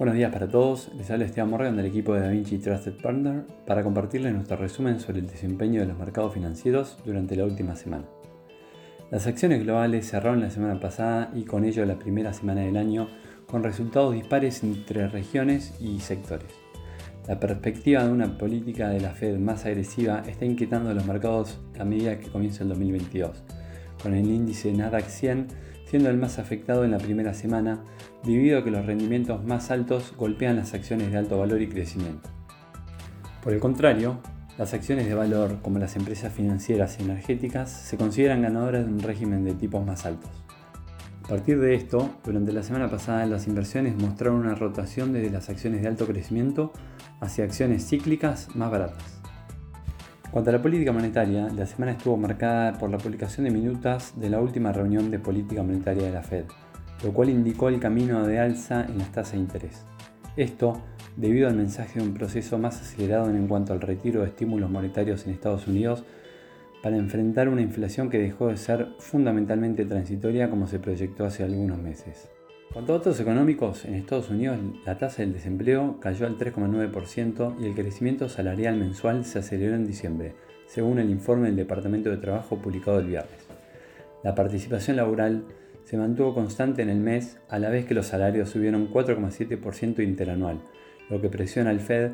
Buenos días para todos, les habla Esteban Morgan del equipo de DaVinci Trusted Partner para compartirles nuestro resumen sobre el desempeño de los mercados financieros durante la última semana. Las acciones globales cerraron la semana pasada y con ello la primera semana del año con resultados dispares entre regiones y sectores. La perspectiva de una política de la Fed más agresiva está inquietando a los mercados a medida que comienza el 2022, con el índice Nasdaq 100 siendo el más afectado en la primera semana debido a que los rendimientos más altos golpean las acciones de alto valor y crecimiento. Por el contrario, las acciones de valor como las empresas financieras y energéticas se consideran ganadoras de un régimen de tipos más altos. A partir de esto, durante la semana pasada las inversiones mostraron una rotación desde las acciones de alto crecimiento hacia acciones cíclicas más baratas. Cuanto a la política monetaria, la semana estuvo marcada por la publicación de minutas de la última reunión de política monetaria de la Fed, lo cual indicó el camino de alza en las tasas de interés. Esto debido al mensaje de un proceso más acelerado en cuanto al retiro de estímulos monetarios en Estados Unidos para enfrentar una inflación que dejó de ser fundamentalmente transitoria como se proyectó hace algunos meses. A datos económicos, en Estados Unidos la tasa del desempleo cayó al 3,9% y el crecimiento salarial mensual se aceleró en diciembre, según el informe del Departamento de Trabajo publicado el viernes. La participación laboral se mantuvo constante en el mes, a la vez que los salarios subieron 4,7% interanual, lo que presiona al Fed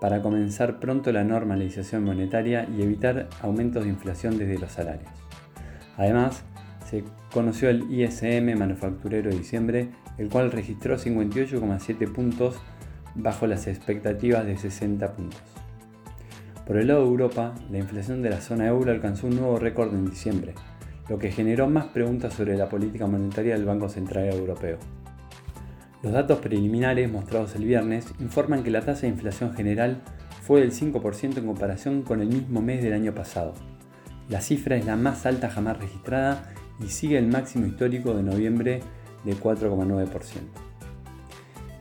para comenzar pronto la normalización monetaria y evitar aumentos de inflación desde los salarios. Además, se conoció el ISM manufacturero de diciembre, el cual registró 58,7 puntos bajo las expectativas de 60 puntos. Por el lado de Europa, la inflación de la zona euro alcanzó un nuevo récord en diciembre, lo que generó más preguntas sobre la política monetaria del Banco Central Europeo. Los datos preliminares mostrados el viernes informan que la tasa de inflación general fue del 5% en comparación con el mismo mes del año pasado. La cifra es la más alta jamás registrada y sigue el máximo histórico de noviembre de 4,9%.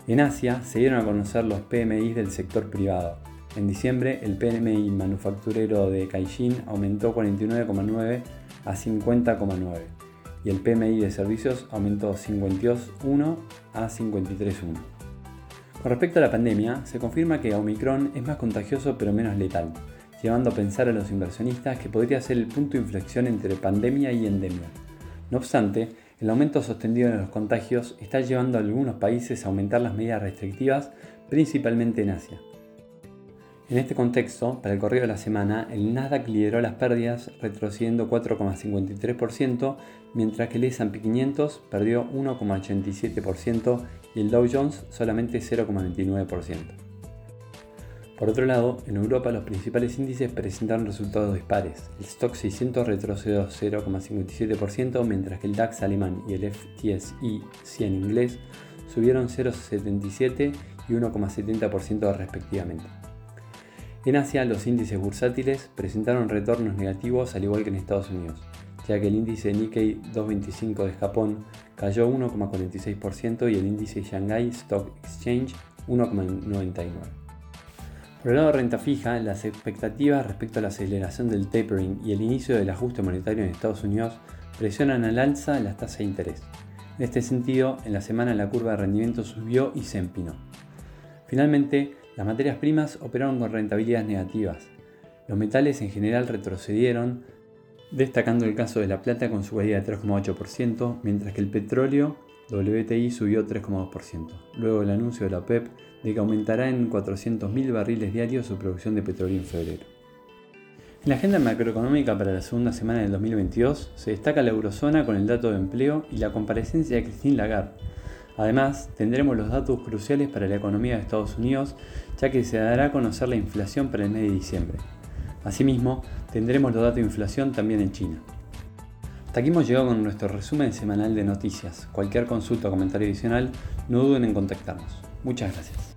En Asia se dieron a conocer los PMI del sector privado. En diciembre el PMI manufacturero de Caixin aumentó 49,9 a 50,9 y el PMI de servicios aumentó 52,1 a 53,1. Con respecto a la pandemia, se confirma que Omicron es más contagioso pero menos letal, llevando a pensar a los inversionistas que podría ser el punto de inflexión entre pandemia y endemia. No obstante, el aumento sostenido de los contagios está llevando a algunos países a aumentar las medidas restrictivas, principalmente en Asia. En este contexto, para el correo de la semana, el Nasdaq lideró las pérdidas retrocediendo 4,53%, mientras que el S&P 500 perdió 1,87% y el Dow Jones solamente 0,29%. Por otro lado, en Europa los principales índices presentaron resultados dispares. El Stock 600 retrocedió 0,57%, mientras que el DAX alemán y el FTSE 100 inglés subieron 0,77 y 1,70% respectivamente. En Asia, los índices bursátiles presentaron retornos negativos al igual que en Estados Unidos, ya que el índice Nikkei 225 de Japón cayó 1,46% y el índice Shanghai Stock Exchange 1,99%. Por el lado de renta fija, las expectativas respecto a la aceleración del tapering y el inicio del ajuste monetario en Estados Unidos presionan al alza las tasas de interés. En este sentido, en la semana la curva de rendimiento subió y se empinó. Finalmente, las materias primas operaron con rentabilidades negativas. Los metales en general retrocedieron, destacando el caso de la plata con su caída de 3,8%, mientras que el petróleo WTI subió 3,2%, luego el anuncio de la OPEP de que aumentará en 400.000 barriles diarios su producción de petróleo en febrero. En la agenda macroeconómica para la segunda semana del 2022 se destaca la eurozona con el dato de empleo y la comparecencia de Christine Lagarde. Además, tendremos los datos cruciales para la economía de Estados Unidos, ya que se dará a conocer la inflación para el mes de diciembre. Asimismo, tendremos los datos de inflación también en China. Hasta aquí hemos llegado con nuestro resumen semanal de noticias. Cualquier consulta o comentario adicional, no duden en contactarnos. Muchas gracias.